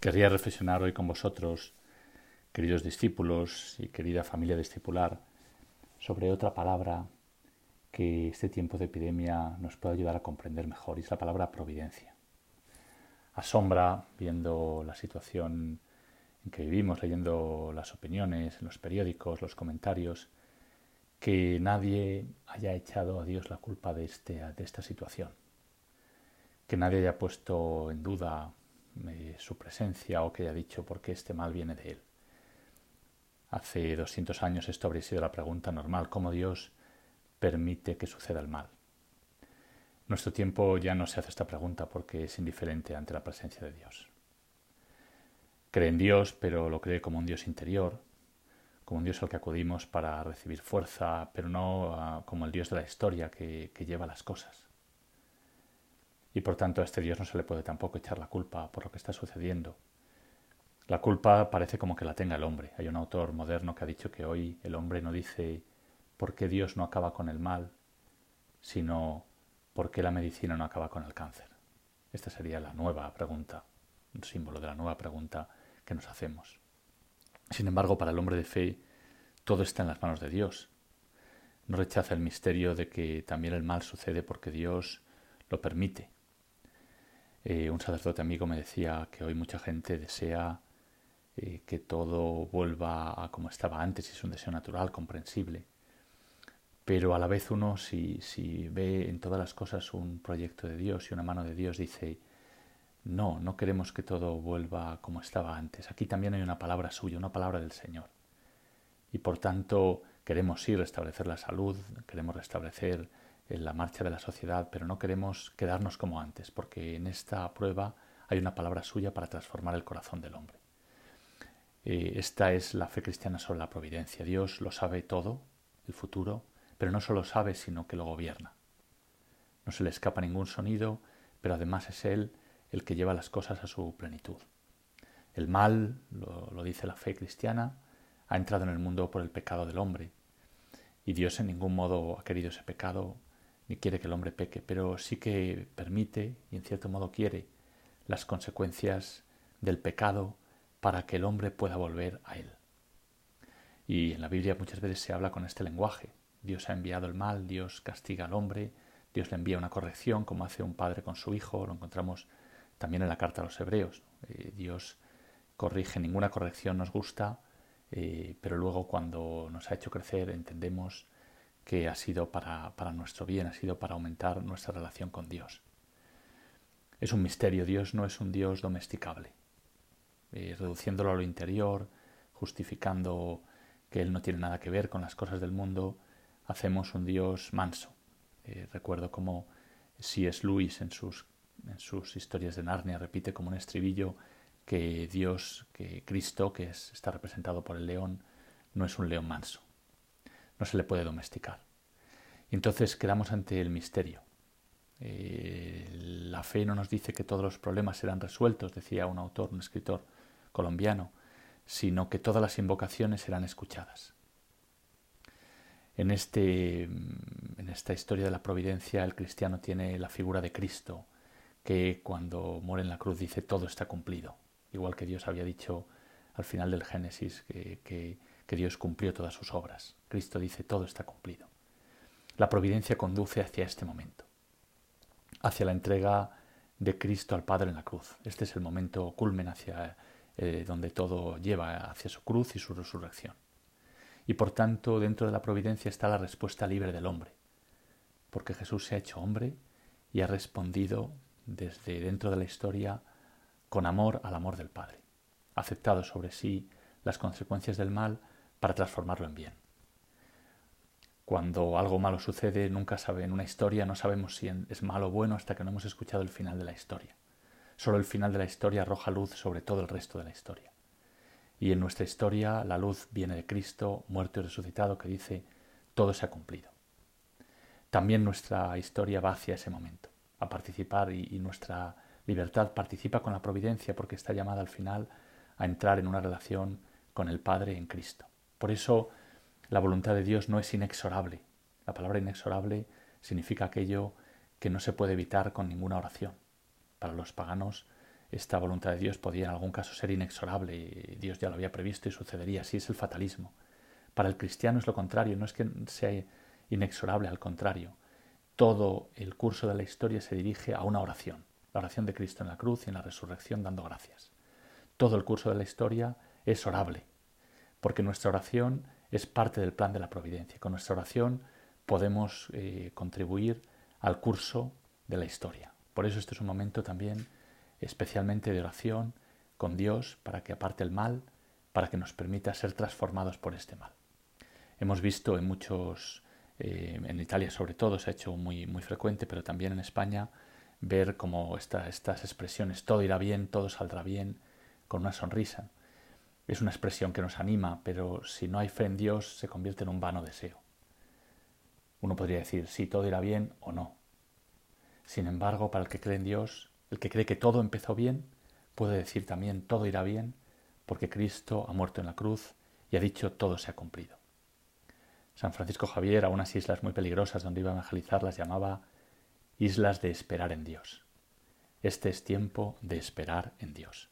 Querría reflexionar hoy con vosotros, queridos discípulos y querida familia discipular, sobre otra palabra que este tiempo de epidemia nos puede ayudar a comprender mejor, y es la palabra providencia. Asombra, viendo la situación en que vivimos, leyendo las opiniones en los periódicos, los comentarios, que nadie haya echado a Dios la culpa de, este, de esta situación, que nadie haya puesto en duda su presencia o que haya dicho por qué este mal viene de él. Hace 200 años esto habría sido la pregunta normal, ¿cómo Dios permite que suceda el mal? Nuestro tiempo ya no se hace esta pregunta porque es indiferente ante la presencia de Dios. Cree en Dios, pero lo cree como un Dios interior, como un Dios al que acudimos para recibir fuerza, pero no ah, como el Dios de la historia que lleva las cosas. Y por tanto a este Dios no se le puede tampoco echar la culpa por lo que está sucediendo. La culpa parece como que la tenga el hombre. Hay un autor moderno que ha dicho que hoy el hombre no dice por qué Dios no acaba con el mal, sino por qué la medicina no acaba con el cáncer. Esta sería la nueva pregunta, un símbolo de la nueva pregunta que nos hacemos. Sin embargo, para el hombre de fe, todo está en las manos de Dios. No rechaza el misterio de que también el mal sucede porque Dios lo permite. Eh, un sacerdote amigo me decía que hoy mucha gente desea eh, que todo vuelva a como estaba antes y es un deseo natural, comprensible. Pero a la vez uno, si, si ve en todas las cosas un proyecto de Dios y una mano de Dios, dice, no, no queremos que todo vuelva como estaba antes. Aquí también hay una palabra suya, una palabra del Señor. Y por tanto queremos sí restablecer la salud, queremos restablecer eh, la marcha de la sociedad, pero no queremos quedarnos como antes, porque en esta prueba hay una palabra suya para transformar el corazón del hombre. Eh, esta es la fe cristiana sobre la providencia. Dios lo sabe todo, el futuro, pero no solo sabe, sino que lo gobierna. No se le escapa ningún sonido, pero además es Él el que lleva las cosas a su plenitud. El mal, lo, dice la fe cristiana, ha entrado en el mundo por el pecado del hombre, y Dios en ningún modo ha querido ese pecado, ni quiere que el hombre peque, pero sí que permite, y en cierto modo quiere, las consecuencias del pecado para que el hombre pueda volver a él. Y en la Biblia muchas veces se habla con este lenguaje. Dios ha enviado el mal, Dios castiga al hombre, Dios le envía una corrección, como hace un padre con su hijo, lo encontramos también en la carta a los hebreos. Eh, Dios corrige, ninguna corrección nos gusta, eh, pero luego cuando nos ha hecho crecer entendemos que ha sido para, para, nuestro bien, ha sido para aumentar nuestra relación con Dios. Es un misterio, Dios no es un Dios domesticable. Eh, reduciéndolo a lo interior, justificando que Él no tiene nada que ver con las cosas del mundo, hacemos un Dios manso. recuerdo como es Luis en sus en sus historias de Narnia repite como un estribillo que Dios, que Cristo, que es, está representado por el león, no es un león manso. No se le puede domesticar. Y entonces quedamos ante el misterio. Eh, la fe no nos dice que todos los problemas serán resueltos, decía un autor, un escritor colombiano, sino que todas las invocaciones serán escuchadas. En, este, en esta historia de la providencia el cristiano tiene la figura de Cristo, que cuando muere en la cruz dice todo está cumplido, igual que Dios había dicho al final del Génesis que, que Dios cumplió todas sus obras. Cristo dice todo está cumplido. La providencia conduce hacia este momento, hacia la entrega de Cristo al Padre en la cruz. Este es el momento culmen hacia eh, donde todo lleva hacia su cruz y su resurrección. Y por tanto, dentro de la providencia está la respuesta libre del hombre, porque Jesús se ha hecho hombre y ha respondido desde dentro de la historia con amor al amor del Padre, aceptado sobre sí las consecuencias del mal para transformarlo en bien. Cuando algo malo sucede, nunca sabe en una historia, no sabemos si es malo o bueno hasta que no hemos escuchado el final de la historia. Solo el final de la historia arroja luz sobre todo el resto de la historia. Y en nuestra historia la luz viene de Cristo, muerto y resucitado, que dice, todo se ha cumplido. También nuestra historia va hacia ese momento a participar y, nuestra libertad participa con la providencia porque está llamada al final a entrar en una relación con el Padre en Cristo. Por eso la voluntad de Dios no es inexorable. La palabra inexorable significa aquello que no se puede evitar con ninguna oración. Para los paganos esta voluntad de Dios podía en algún caso ser inexorable y Dios ya lo había previsto y sucedería. Así es el fatalismo. Para el cristiano es lo contrario, no es que sea inexorable, al contrario. Todo el curso de la historia se dirige a una oración, la oración de Cristo en la cruz y en la resurrección dando gracias. Todo el curso de la historia es orable, porque nuestra oración es parte del plan de la providencia. Con nuestra oración podemos eh, contribuir al curso de la historia. Por eso este es un momento también especialmente de oración con Dios para que aparte el mal, para que nos permita ser transformados por este mal. Hemos visto en muchos, eh, en Italia sobre todo, se ha hecho muy, muy frecuente, pero también en España, ver como estas expresiones, todo irá bien, todo saldrá bien, con una sonrisa. Es una expresión que nos anima, pero si no hay fe en Dios se convierte en un vano deseo. Uno podría decir si todo irá bien o no. Sin embargo, para el que cree en Dios, el que cree que todo empezó bien, puede decir también todo irá bien, porque Cristo ha muerto en la cruz y ha dicho todo se ha cumplido. San Francisco Javier a unas islas muy peligrosas donde iba a evangelizar las llamaba islas de esperar en Dios. Este es tiempo de esperar en Dios.